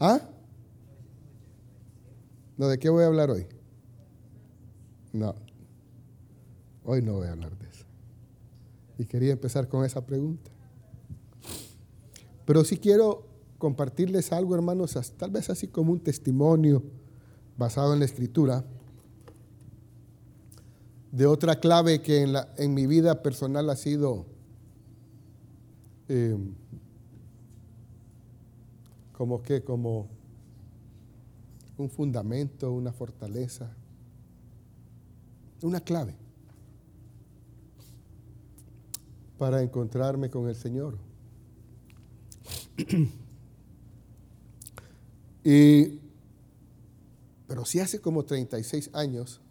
¿Ah? ¿No de qué voy a hablar hoy? No. Hoy no voy a hablar de eso. Y quería empezar con esa pregunta. Pero sí quiero compartirles algo, hermanos, tal vez así como un testimonio basado en la escritura, de otra clave que en, la, en mi vida personal ha sido eh, como que, como un fundamento, una fortaleza, una clave para encontrarme con el Señor. y, pero sí hace como 36 años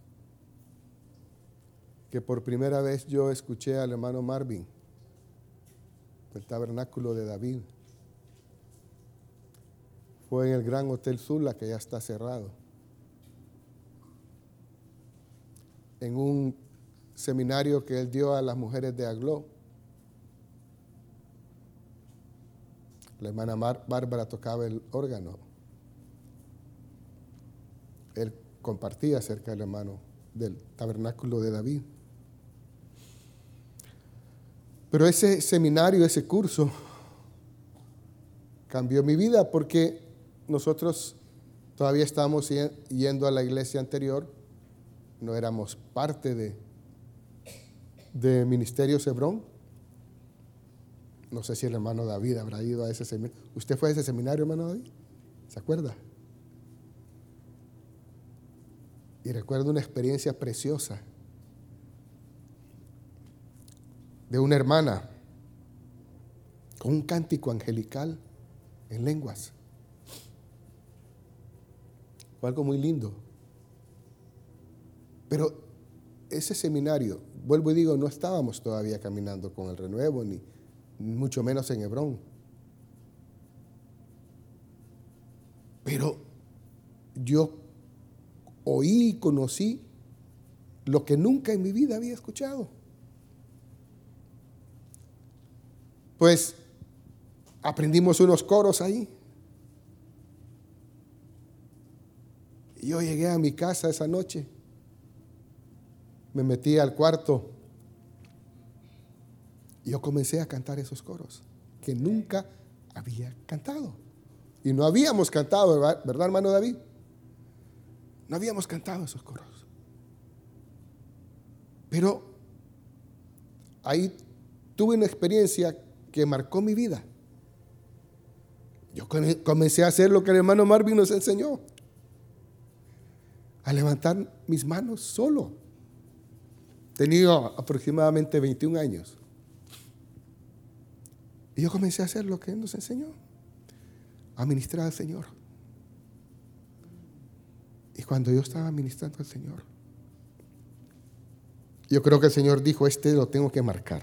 que por primera vez yo escuché al hermano Marvin, el tabernáculo de David. Fue en el Gran Hotel Zula, que ya está cerrado. En un seminario que él dio a las mujeres de Aglo. La hermana Bárbara tocaba el órgano. Él compartía acerca del hermano del tabernáculo de David. Pero ese seminario, ese curso, cambió mi vida porque nosotros todavía estábamos yendo a la iglesia anterior, no éramos parte de, de Ministerio Hebrón. No sé si el hermano David habrá ido a ese seminario. ¿Usted fue a ese seminario, hermano David? ¿Se acuerda? Y recuerdo una experiencia preciosa de una hermana con un cántico angelical en lenguas. Fue algo muy lindo. Pero ese seminario, vuelvo y digo, no estábamos todavía caminando con el renuevo, ni mucho menos en Hebrón. Pero yo oí y conocí lo que nunca en mi vida había escuchado. Pues aprendimos unos coros ahí. Yo llegué a mi casa esa noche. Me metí al cuarto. Y yo comencé a cantar esos coros que nunca había cantado. Y no habíamos cantado, ¿verdad, hermano David? No habíamos cantado esos coros. Pero ahí tuve una experiencia que marcó mi vida. Yo comencé a hacer lo que el hermano Marvin nos enseñó. A levantar mis manos solo. Tenía aproximadamente 21 años. Y yo comencé a hacer lo que Él nos enseñó. A ministrar al Señor. Y cuando yo estaba ministrando al Señor, yo creo que el Señor dijo, este lo tengo que marcar.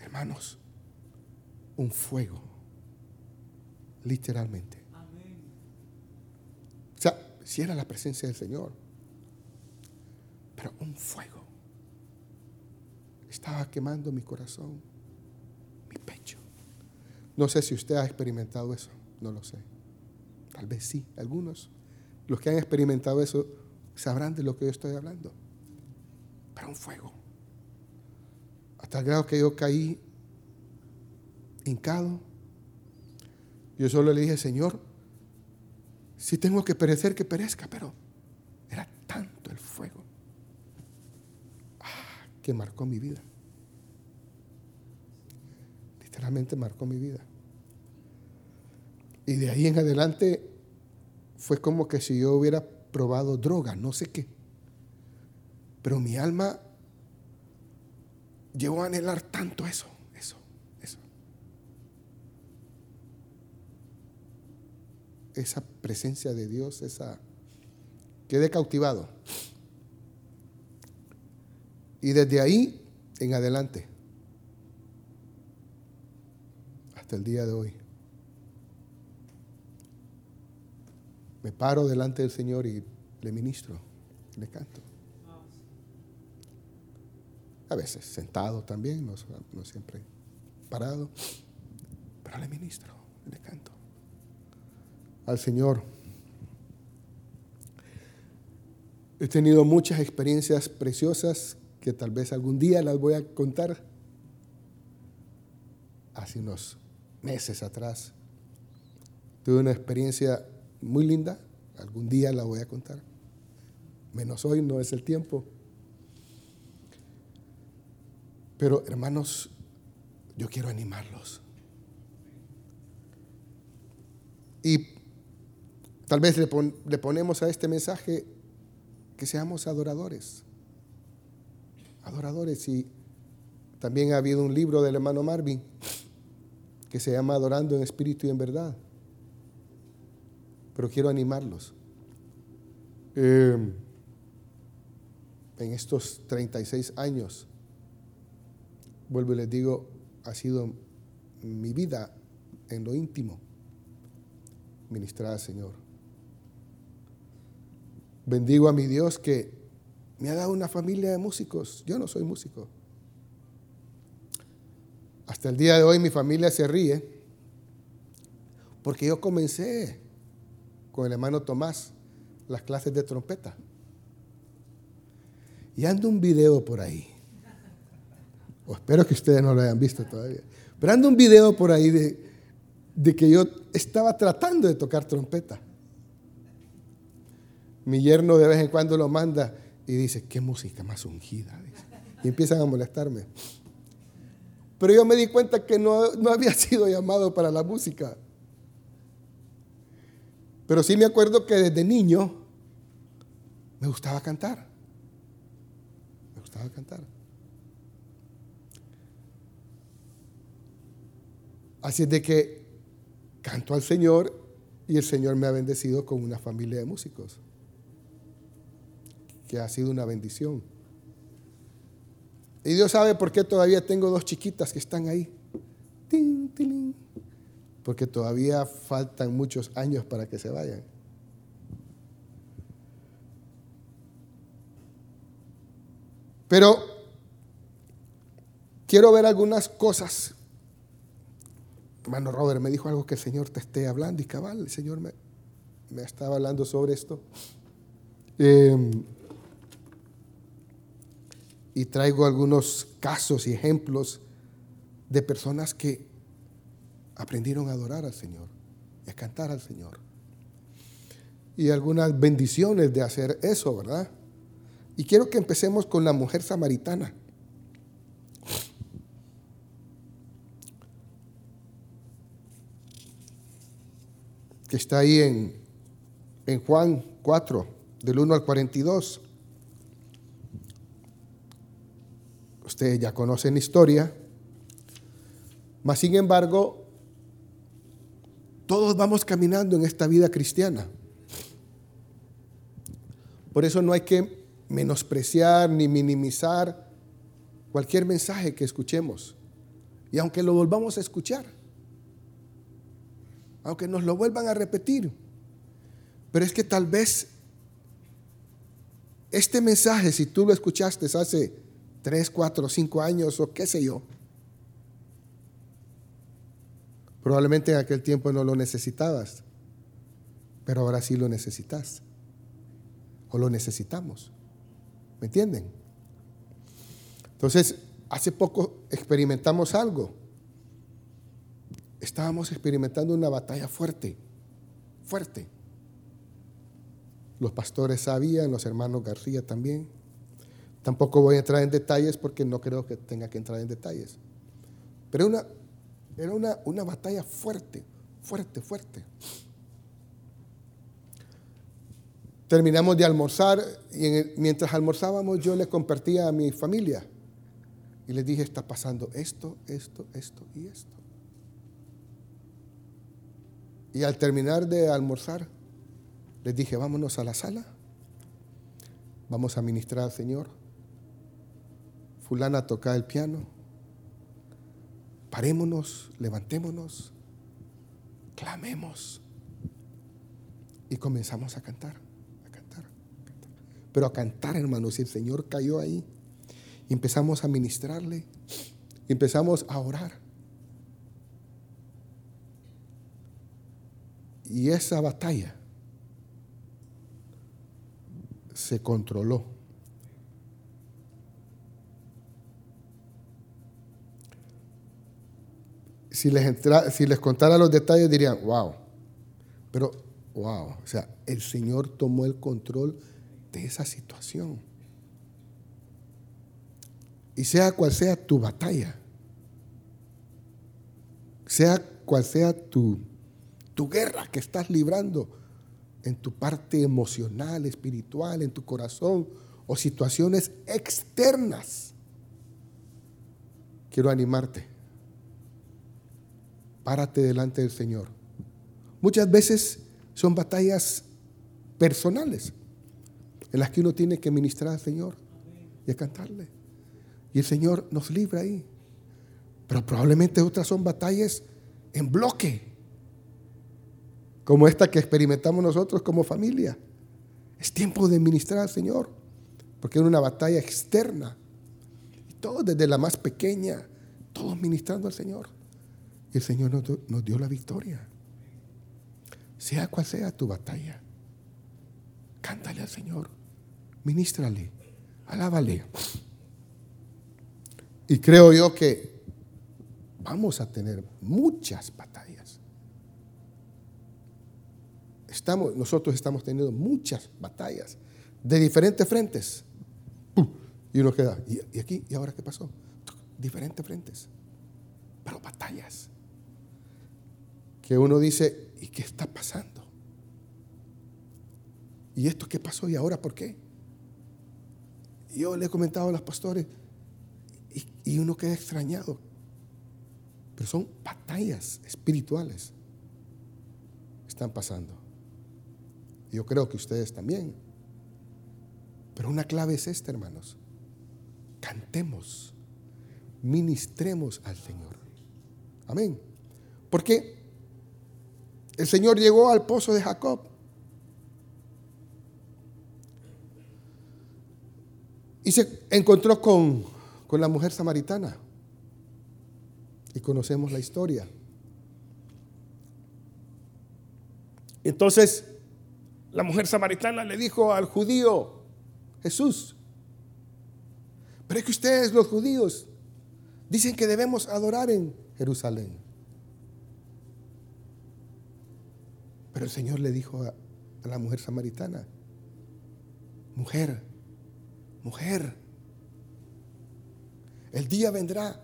Hermanos, un fuego, literalmente. Si era la presencia del Señor, pero un fuego estaba quemando mi corazón, mi pecho. No sé si usted ha experimentado eso, no lo sé. Tal vez sí, algunos. Los que han experimentado eso sabrán de lo que yo estoy hablando. Pero un fuego. Hasta el grado que yo caí hincado. Yo solo le dije, Señor, si tengo que perecer, que perezca, pero era tanto el fuego ah, que marcó mi vida. Literalmente marcó mi vida. Y de ahí en adelante fue como que si yo hubiera probado droga, no sé qué. Pero mi alma llegó a anhelar tanto eso. Esa presencia de Dios, esa quedé cautivado. Y desde ahí en adelante, hasta el día de hoy, me paro delante del Señor y le ministro, le canto. A veces sentado también, no, no siempre parado, pero le ministro, le canto al Señor. He tenido muchas experiencias preciosas que tal vez algún día las voy a contar. Hace unos meses atrás tuve una experiencia muy linda, algún día la voy a contar. Menos hoy no es el tiempo. Pero hermanos, yo quiero animarlos. Y tal vez le, le ponemos a este mensaje que seamos adoradores. Adoradores. Y también ha habido un libro del hermano Marvin que se llama Adorando en Espíritu y en Verdad. Pero quiero animarlos. Eh, en estos 36 años, vuelvo y les digo, ha sido mi vida en lo íntimo, ministrar al Señor. Bendigo a mi Dios que me ha dado una familia de músicos. Yo no soy músico. Hasta el día de hoy mi familia se ríe porque yo comencé con el hermano Tomás las clases de trompeta. Y ando un video por ahí. O espero que ustedes no lo hayan visto todavía. Pero ando un video por ahí de, de que yo estaba tratando de tocar trompeta. Mi yerno de vez en cuando lo manda y dice, qué música más ungida. Y empiezan a molestarme. Pero yo me di cuenta que no, no había sido llamado para la música. Pero sí me acuerdo que desde niño me gustaba cantar a cantar. Así es de que canto al Señor y el Señor me ha bendecido con una familia de músicos, que ha sido una bendición. Y Dios sabe por qué todavía tengo dos chiquitas que están ahí. Porque todavía faltan muchos años para que se vayan. Pero quiero ver algunas cosas. Hermano Robert me dijo algo que el Señor te esté hablando y cabal, el Señor me, me estaba hablando sobre esto. Em, y traigo algunos casos y ejemplos de personas que aprendieron a adorar al Señor y a cantar al Señor. Y algunas bendiciones de hacer eso, ¿verdad? Y quiero que empecemos con la mujer samaritana. Que está ahí en, en Juan 4, del 1 al 42. Ustedes ya conocen la historia. Mas, sin embargo, todos vamos caminando en esta vida cristiana. Por eso no hay que menospreciar ni minimizar cualquier mensaje que escuchemos. Y aunque lo volvamos a escuchar, aunque nos lo vuelvan a repetir, pero es que tal vez este mensaje, si tú lo escuchaste hace 3, 4, 5 años o qué sé yo, probablemente en aquel tiempo no lo necesitabas, pero ahora sí lo necesitas o lo necesitamos. ¿Me entienden? Entonces, hace poco experimentamos algo. Estábamos experimentando una batalla fuerte, fuerte. Los pastores sabían, los hermanos García también. Tampoco voy a entrar en detalles porque no creo que tenga que entrar en detalles. Pero era una, batalla fuerte, fuerte, fuerte. Terminamos de almorzar y mientras almorzábamos yo le compartía a mi familia y les dije, está pasando esto, esto, esto y esto. Y al terminar de almorzar, les dije, vámonos a la sala, vamos a ministrar al Señor. Fulana toca el piano, parémonos, levantémonos, clamemos y comenzamos a cantar pero a cantar, hermanos. Y el Señor cayó ahí. Y empezamos a ministrarle. Empezamos a orar. Y esa batalla se controló. Si les, si les contara los detalles dirían, wow, pero wow, o sea, el Señor tomó el control de esa situación. Y sea cual sea tu batalla, sea cual sea tu, tu guerra que estás librando en tu parte emocional, espiritual, en tu corazón o situaciones externas, quiero animarte. Párate delante del Señor. Muchas veces son batallas personales en las que uno tiene que ministrar al Señor y a cantarle. Y el Señor nos libra ahí. Pero probablemente otras son batallas en bloque, como esta que experimentamos nosotros como familia. Es tiempo de ministrar al Señor, porque es una batalla externa. Y todos, desde la más pequeña, todos ministrando al Señor. El Señor nos, nos dio la victoria. Sea cual sea tu batalla, cántale al Señor, ministrale, alábale. Y creo yo que vamos a tener muchas batallas. Estamos, nosotros estamos teniendo muchas batallas de diferentes frentes. Y uno queda, ¿y, aquí? ¿Y ahora qué pasó? Diferentes frentes, pero batallas. Que uno dice, ¿y qué está pasando? ¿Y esto qué pasó? ¿Y ahora por qué? Yo le he comentado a los pastores, y, uno queda extrañado. Pero son batallas espirituales. Están pasando. Yo creo que ustedes también. Pero una clave es esta, hermanos. Cantemos, ministremos al Señor. Amén. Porque el Señor llegó al pozo de Jacob. Y se encontró con con la mujer samaritana. Y conocemos la historia. Entonces, la mujer samaritana le dijo al judío, Jesús, pero es que ustedes los judíos dicen que debemos adorar en Jerusalén. Pero el Señor le dijo a, la mujer samaritana, mujer, mujer, el día vendrá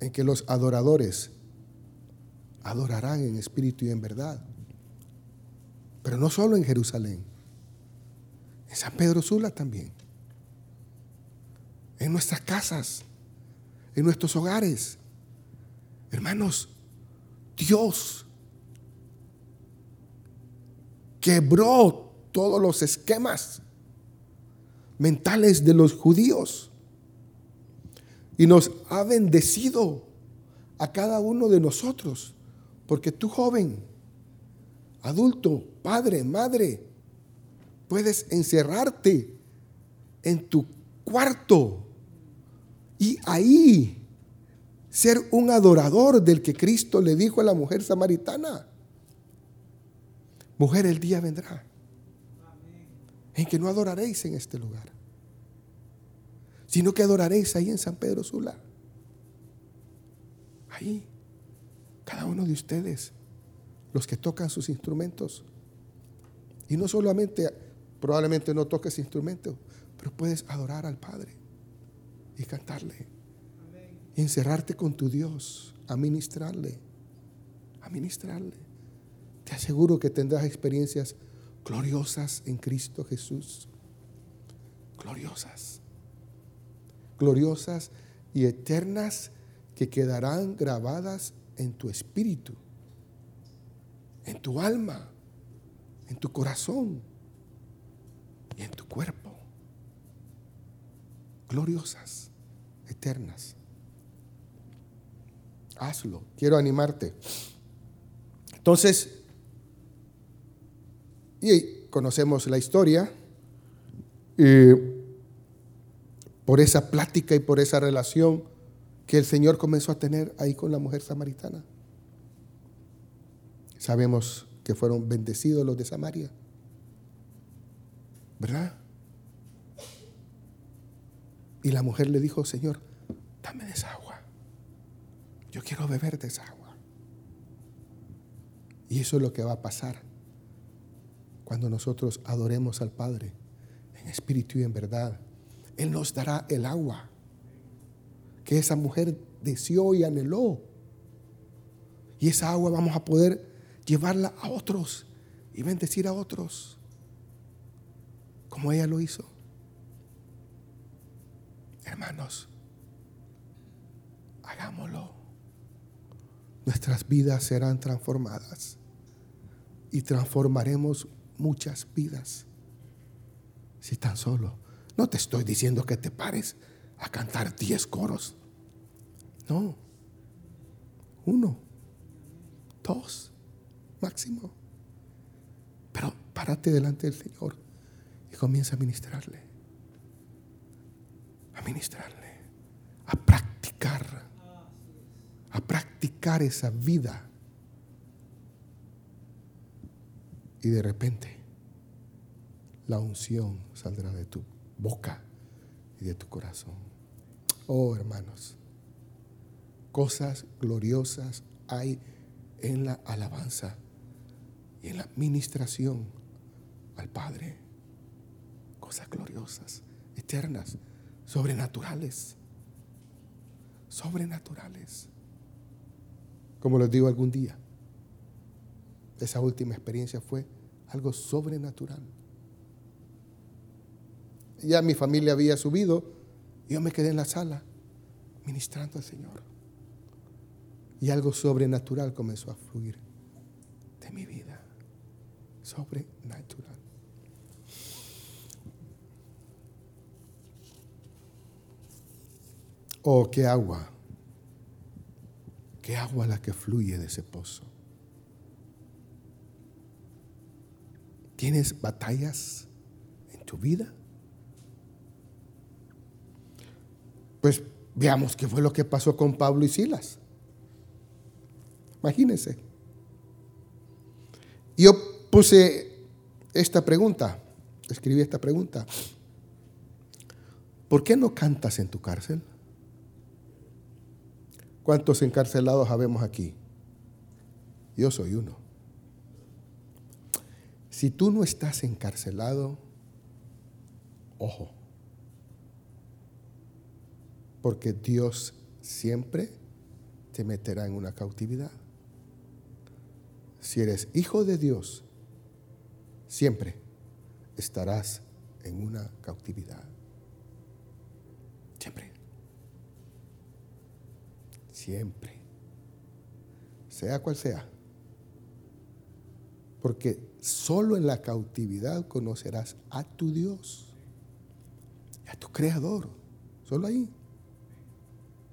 en que los adoradores adorarán en espíritu y en verdad. Pero no solo en Jerusalén, en San Pedro Sula también, en nuestras casas, en nuestros hogares. Hermanos, Dios quebró todos los esquemas mentales de los judíos. Y nos ha bendecido a cada uno de nosotros. Porque tú joven, adulto, padre, madre, puedes encerrarte en tu cuarto y ahí ser un adorador del que Cristo le dijo a la mujer samaritana. Mujer, el día vendrá en que no adoraréis en este lugar, sino que adoraréis ahí en San Pedro Sula. Ahí, cada uno de ustedes, los que tocan sus instrumentos. Y no solamente, probablemente no toques instrumentos, pero puedes adorar al Padre y cantarle. Encerrarte con tu Dios, a ministrarle, a ministrarle. Te aseguro que tendrás experiencias gloriosas en Cristo Jesús. Gloriosas. Gloriosas y eternas que quedarán grabadas en tu espíritu, en tu alma, en tu corazón y en tu cuerpo. Gloriosas, eternas. Hazlo. Quiero animarte. Entonces, y conocemos la historia. por esa plática y por esa relación que el Señor comenzó a tener ahí con la mujer samaritana. Sabemos que fueron bendecidos los de Samaria. ¿Verdad? Y la mujer le dijo, Señor, dame esa. Yo quiero beber de esa agua. Y eso es lo que va a pasar cuando nosotros adoremos al Padre en espíritu y en verdad. Él nos dará el agua que esa mujer deseó y anheló. Y esa agua vamos a poder llevarla a otros y bendecir a otros, como ella lo hizo. Hermanos, hagámoslo. Nuestras vidas serán transformadas y transformaremos muchas vidas. Si tan solo, no te estoy diciendo que te pares a cantar diez coros. No. Uno, dos, máximo. Pero párate delante del Señor y comienza a ministrarle. A ministrarle. A practicar. Esa vida. Y de repente la unción saldrá de tu boca y de tu corazón. Oh, hermanos, cosas gloriosas hay en la alabanza y en la ministración al Padre. Cosas gloriosas, eternas, sobrenaturales. Sobrenaturales. Como les digo algún día, esa última experiencia fue algo sobrenatural ya mi familia había subido y yo me quedé en la sala ministrando al Señor. Y algo sobrenatural comenzó a fluir de mi vida. Sobrenatural. Oh, qué agua. Agua la que fluye de ese pozo. ¿Tienes batallas en tu vida? Pues veamos qué fue lo que pasó con Pablo y Silas. Imagínense. Yo puse esta pregunta, escribí esta pregunta. ¿Por qué no cantas en tu cárcel? ¿Cuántos encarcelados habemos aquí? Yo soy uno. Si tú no estás encarcelado, ojo, porque Dios siempre te meterá en una cautividad. Si eres hijo de Dios, siempre estarás en una cautividad. Siempre. Siempre. Sea cual sea. Porque solo en la cautividad conocerás a tu Dios, a tu Creador. Solo ahí.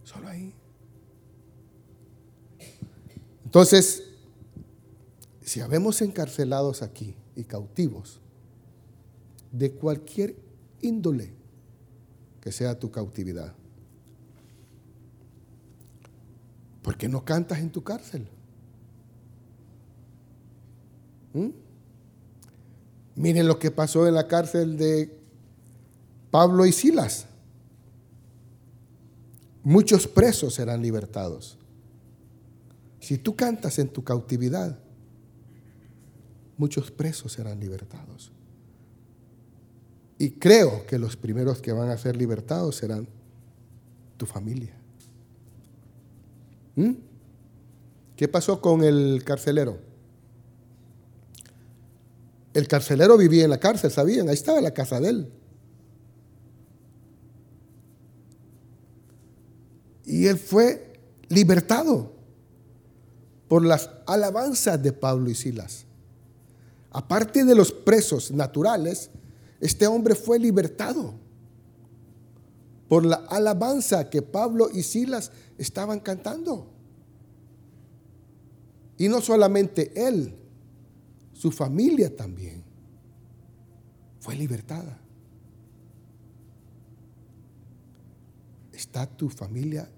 Solo ahí. Entonces, si habemos encarcelados aquí y cautivos, de cualquier índole que sea tu cautividad, ¿por qué no cantas en tu cárcel? ¿Mm? Miren lo que pasó en la cárcel de Pablo y Silas muchos presos serán libertados. Si tú cantas en tu cautividad, muchos presos serán libertados. Y creo que los primeros que van a ser libertados serán tu familia. ¿Mm? ¿Qué pasó con el carcelero? El carcelero vivía en la cárcel, ¿sabían? Ahí estaba la casa de él. Y él fue libertado por las alabanzas de Pablo y Silas. Aparte de los presos naturales, este hombre fue libertado por la alabanza que Pablo y Silas estaban cantando. Y no solamente él, su familia también fue libertada. ¿Está tu familia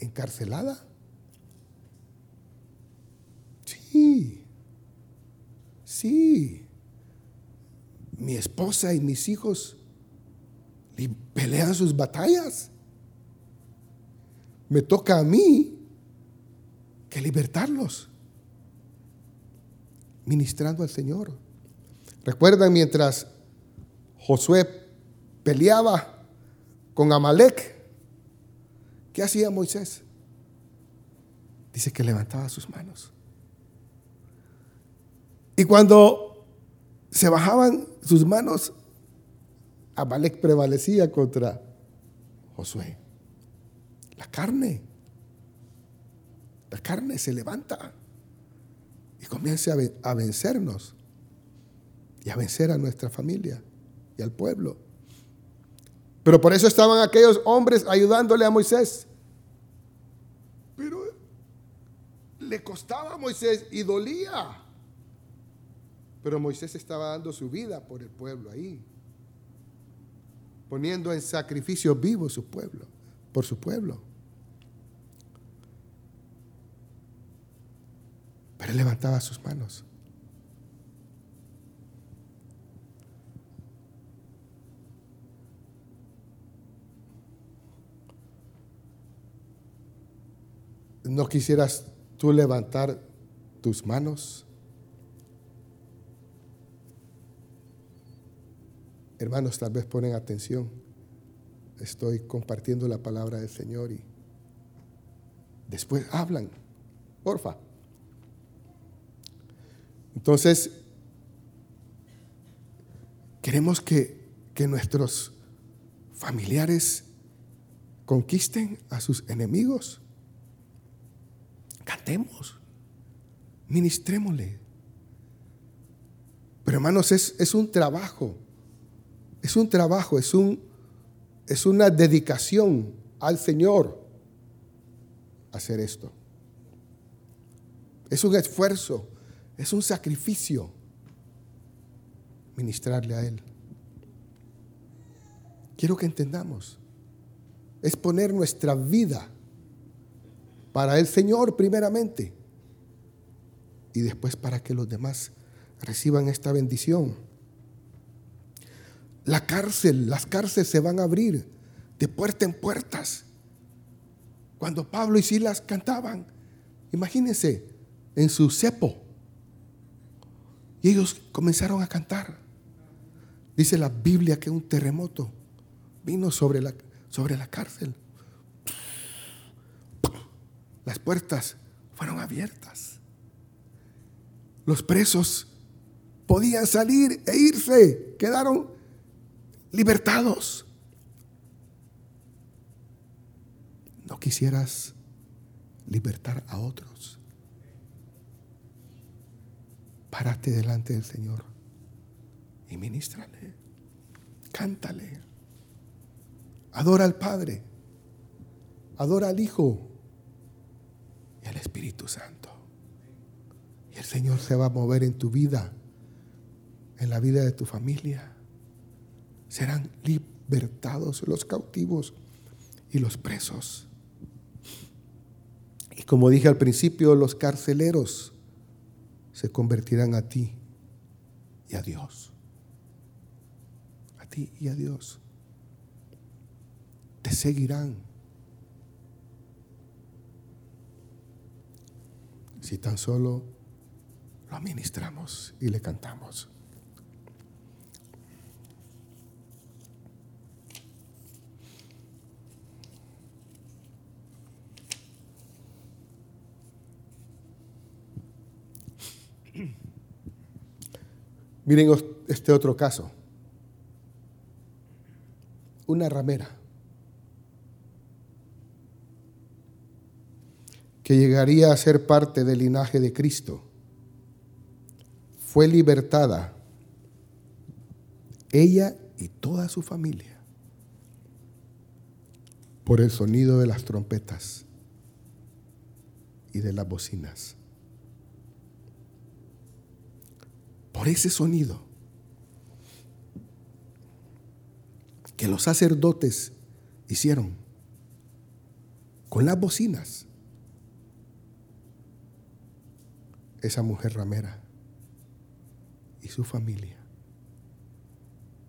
encarcelada. Sí, sí. Mi esposa y mis hijos pelean sus batallas. Me toca a mí que libertarlos, ministrando al Señor. Recuerdan mientras Josué peleaba con Amalek, ¿qué hacía Moisés? Dice que levantaba sus manos. Y cuando se bajaban sus manos, Amalek prevalecía contra Josué. La carne, la carne se levanta y comienza a vencernos y a vencer a nuestra familia y al pueblo. Pero por eso estaban aquellos hombres ayudándole a Moisés. Pero le costaba a Moisés y dolía. Pero Moisés estaba dando su vida por el pueblo ahí, poniendo en sacrificio vivo su pueblo, por su pueblo. Pero él levantaba sus manos. ¿No quisieras tú levantar tus manos? Hermanos, tal vez ponen atención. Estoy compartiendo la palabra del Señor y después hablan. Porfa. Entonces, queremos que, que nuestros familiares conquisten a sus enemigos. Cantemos, ministrémosle. Pero hermanos, es, es un trabajo, es un trabajo, es, un, es una dedicación al Señor hacer esto. Es un esfuerzo, es un sacrificio ministrarle a Él. Quiero que entendamos, es poner nuestra vida para el Señor primeramente y después para que los demás reciban esta bendición. La cárcel, las cárceles se van a abrir de puerta en puertas. Cuando Pablo y Silas cantaban, imagínense, en su cepo. Y ellos comenzaron a cantar. Dice la Biblia que un terremoto vino sobre la, sobre la cárcel las puertas fueron abiertas. Los presos podían salir e irse, quedaron libertados. ¿No quisieras libertar a otros? Párate delante del Señor y ministrale, cántale, adora al Padre, adora al Hijo el Espíritu Santo. Y el Señor se va a mover en tu vida, en la vida de tu familia. Serán libertados los cautivos y los presos. Y como dije al principio, los carceleros se convertirán a ti y a Dios. A ti y a Dios. Te seguirán si tan solo lo administramos y le cantamos. Miren este otro caso. Una ramera. que llegaría a ser parte del linaje de Cristo, fue libertada, ella y toda su familia, por el sonido de las trompetas y de las bocinas. Por ese sonido que los sacerdotes hicieron con las bocinas. Esa mujer ramera y su familia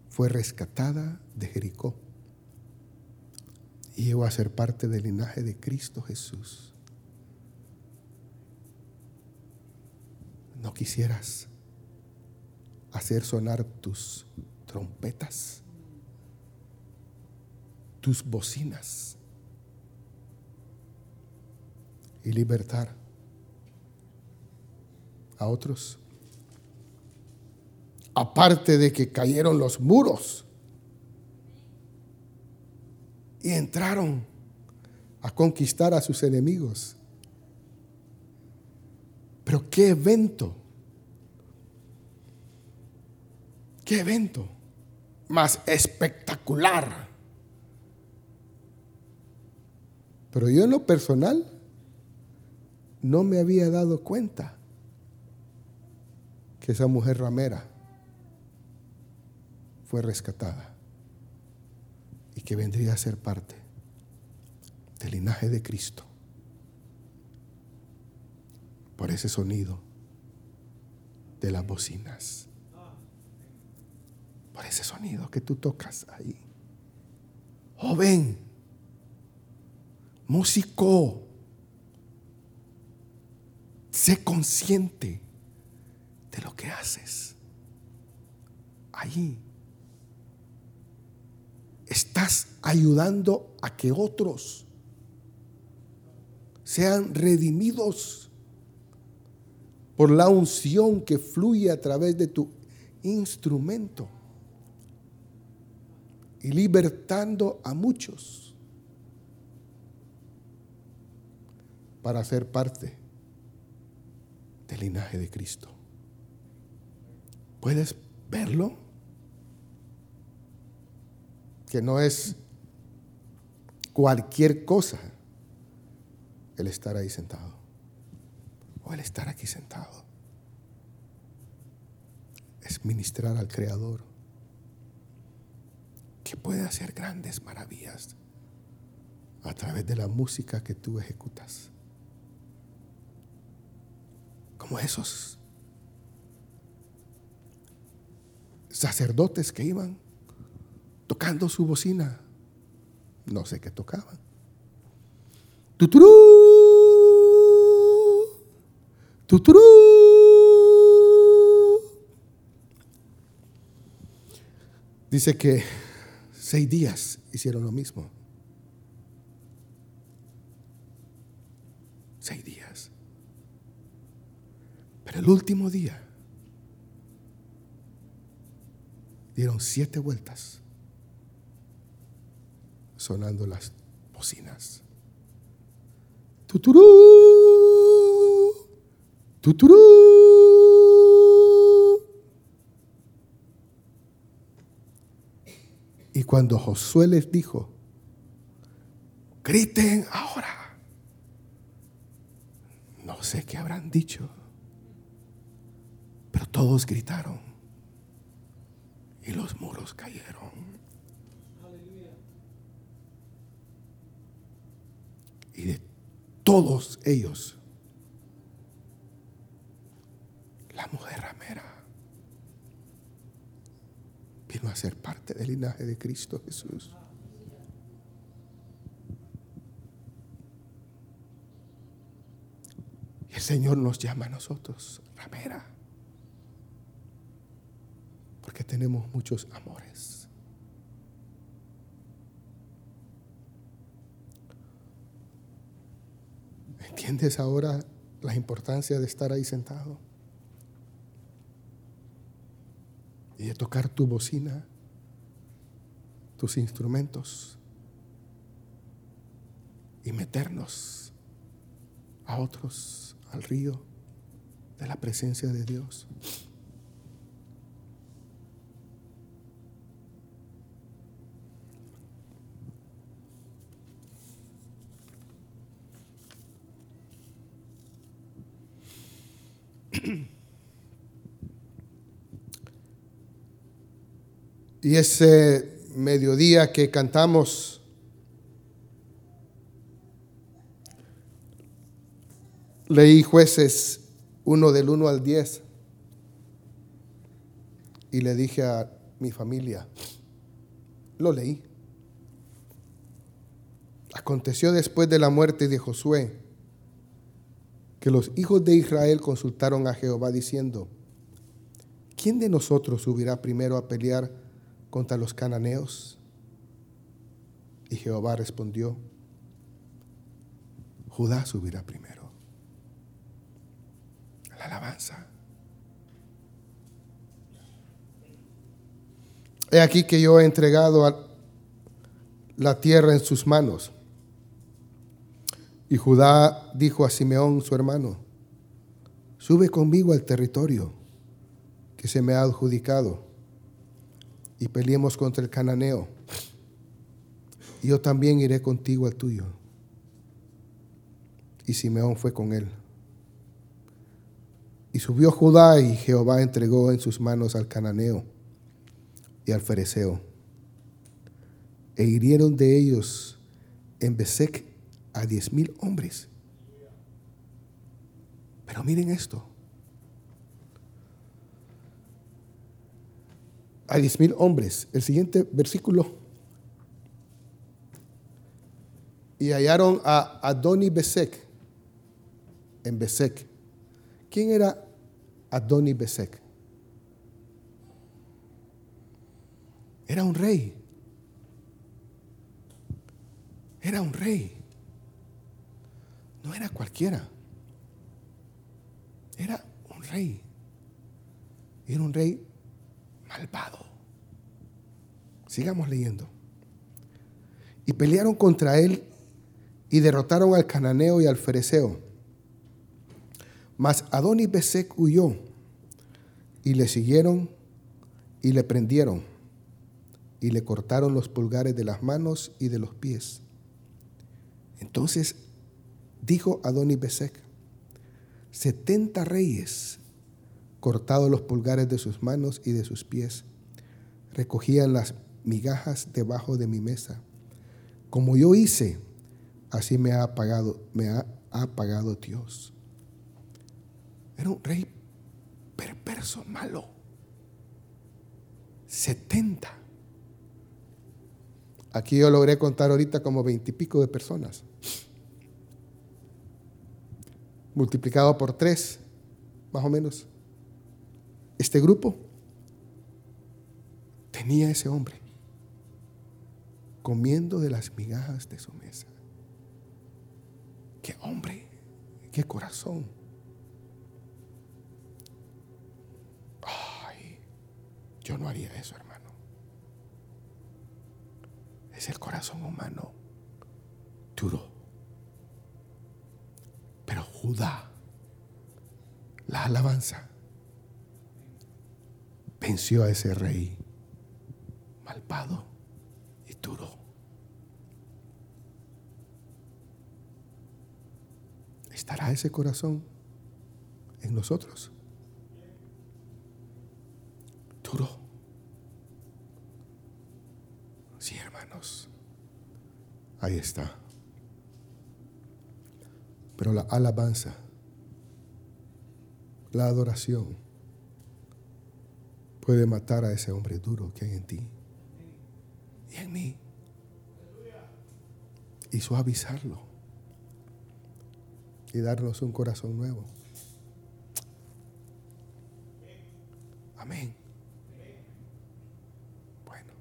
fue rescatada de Jericó y llegó a ser parte del linaje de Cristo Jesús. ¿No quisieras hacer sonar tus trompetas, tus bocinas y libertar a otros? Aparte de que cayeron los muros y entraron a conquistar a sus enemigos. Pero qué evento, qué evento más espectacular. Pero yo en lo personal no me había dado cuenta que esa mujer ramera fue rescatada y que vendría a ser parte del linaje de Cristo por ese sonido de las bocinas, por ese sonido que tú tocas ahí. Joven, músico, sé consciente de lo que haces. Ahí estás ayudando a que otros sean redimidos por la unción que fluye a través de tu instrumento y libertando a muchos para ser parte del linaje de Cristo. ¿Puedes verlo? que no es cualquier cosa el estar ahí sentado o el estar aquí sentado. Es ministrar al Creador que puede hacer grandes maravillas a través de la música que tú ejecutas. Como esos sacerdotes que iban tocando su bocina. No sé qué tocaban. Tuturú, tuturú. Dice que seis días hicieron lo mismo. Seis días. Pero el último día dieron siete vueltas sonando las bocinas. Tuturú, tuturú. Cuando Josué les dijo, griten ahora, no sé qué habrán dicho, pero todos gritaron y los muros cayeron. y de todos ellos, la mujer ramera vino a ser parte del linaje de Cristo Jesús. Y el Señor nos llama a nosotros, ramera, porque tenemos muchos amores. ¿Entiendes ahora la importancia de estar ahí sentado? De tocar tu bocina, tus instrumentos y meternos a otros al río de la presencia de Dios. Y ese mediodía que cantamos leí jueces 1 del 1 al 10 y le dije a mi familia, lo leí. Aconteció después de la muerte de Josué que los hijos de Israel consultaron a Jehová diciendo, ¿quién de nosotros subirá primero a pelear contra los cananeos? Y Jehová respondió, Judá subirá primero. La alabanza. He aquí que yo he entregado la tierra en sus manos. Y Judá dijo a Simeón, su hermano, sube conmigo al territorio que se me ha adjudicado y peleemos contra el cananeo. Yo también iré contigo al tuyo. Y Simeón fue con él. Y subió Judá y Jehová entregó en sus manos al cananeo y al fereceo. E hirieron de ellos en Besec a diez mil hombres. Pero miren esto. A diez mil hombres. El siguiente versículo. Y hallaron a Adoni Besec en Besec. ¿Quién era Adoni Besec? Era un rey. Era un rey. No era cualquiera. Era un rey. Era un rey malvado. Sigamos leyendo. Y pelearon contra él y derrotaron al cananeo y al fereceo. Mas Adonis Besec huyó y le siguieron y le prendieron y le cortaron los pulgares de las manos y de los pies. Entonces dijo Adonis Besec, setenta reyes, cortados los pulgares de sus manos y de sus pies, recogían las migajas debajo de mi mesa. Como yo hice, así me ha pagado, me ha, ha Dios. Era un rey perverso, malo. Setenta. Aquí yo logré contar ahorita como veintipico de personas. Multiplicado por tres, más o menos. Este grupo tenía ese hombre comiendo de las migajas de su mesa. Qué hombre, qué corazón. Ay, yo no haría eso, hermano es el corazón humano duro. Pero Judá, la alabanza, venció a ese rey malvado y duro. ¿Estará ese corazón en nosotros? Duro. Ahí está. Pero la alabanza, la adoración, puede matar a ese hombre duro que hay en ti y en mí. Y suavizarlo. Y darnos un corazón nuevo. Amén. Bueno,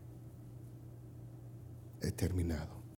he terminado.